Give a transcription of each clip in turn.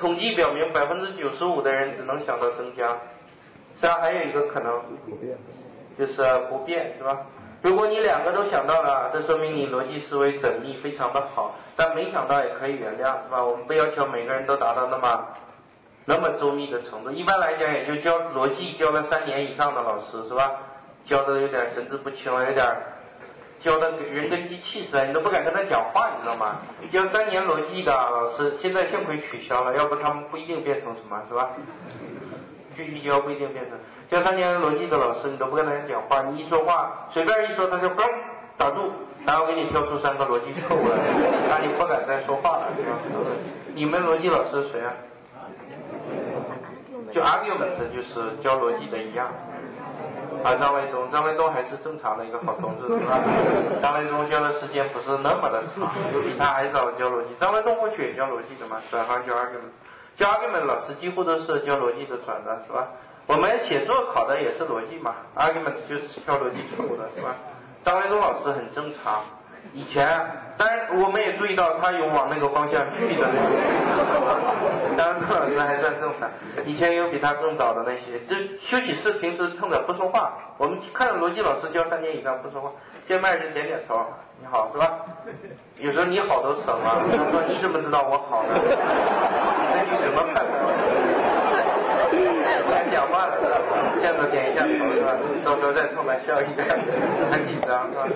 统计表明，百分之九十五的人只能想到增加。实际上还有一个可能，就是不变，是吧？如果你两个都想到了，这说明你逻辑思维缜密，非常的好。但没想到也可以原谅，是吧？我们不要求每个人都达到那么那么周密的程度。一般来讲，也就教逻辑教了三年以上的老师，是吧？教的有点神志不清了，有点教的人跟机器似的，你都不敢跟他讲话，你知道吗？教三年逻辑的老师，现在幸亏取消了，要不他们不一定变成什么，是吧？继续教不一定变成教三年逻辑的老师，你都不跟他讲话，你一说话随便一说他就嘣打住，然后给你挑出三个逻辑错误来，让你不敢再说话了，是吧？你们逻辑老师谁啊？就 argument 就是教逻辑的一样。啊，张卫东，张卫东还是正常的一个好同志，是吧？张卫东教的时间不是那么的长，就比他还早教逻辑。张卫东过去也教逻辑的嘛，转行教 argument。教 argument 老师几乎都是教逻辑的转的，是吧？我们写作考的也是逻辑嘛，argument 就是教逻辑错误的，是吧？张卫东老师很正常，以前当然我们也注意到他有往那个方向去的那种趋势，当然老师还算正常。以前有比他更早的那些，就休息室平时碰着不说话，我们看到逻辑老师教三年以上不说话，见面就点点头，你好，是吧？有时候你好都省了，他说你怎么知道我好呢？根据什么断？不敢讲话了，是吧？见着点一下头，是到时候再冲他笑一下，很紧张，是吧？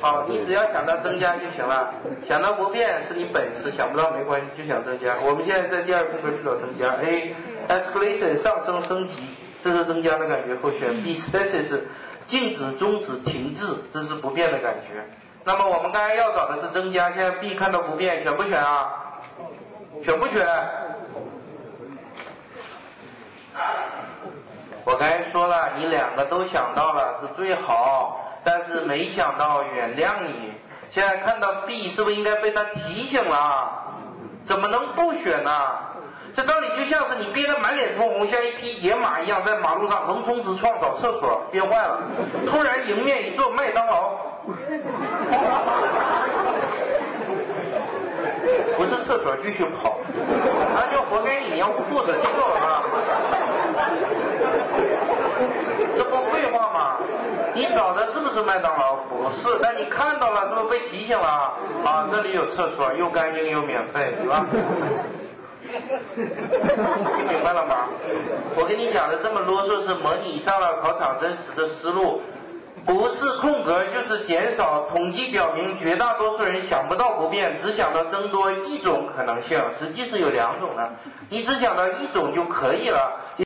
好，你只要想到增加就行了，想到不变是你本事，想不到没关系，就想增加。我们现在在第二空格去找增加，A escalation 上升升级，这是增加的感觉候选；B stasis 静止终止停滞，这是不变的感觉。那么我们刚才要找的是增加，现在 B 看到不变，选不选啊？选不选？我刚才说了，你两个都想到了是最好，但是没想到原谅你。现在看到 B 是不是应该被他提醒了？怎么能不选呢？这道理就像是你憋得满脸通红，像一匹野马一样在马路上横冲直撞找厕所，憋坏了，突然迎面一坐麦当劳，不是厕所继续跑，那就活该你尿裤子，听懂了吗？这不废话吗？你找的是不是麦当劳？不是，但你看到了，是不是被提醒了？啊，这里有厕所，又干净又免费，是吧？听明白了吗？我跟你讲的这么啰嗦，是模拟上了考场真实的思路，不是空是减少。统计表明，绝大多数人想不到不变，只想到增多一种可能性，实际是有两种的，你只想到一种就可以了。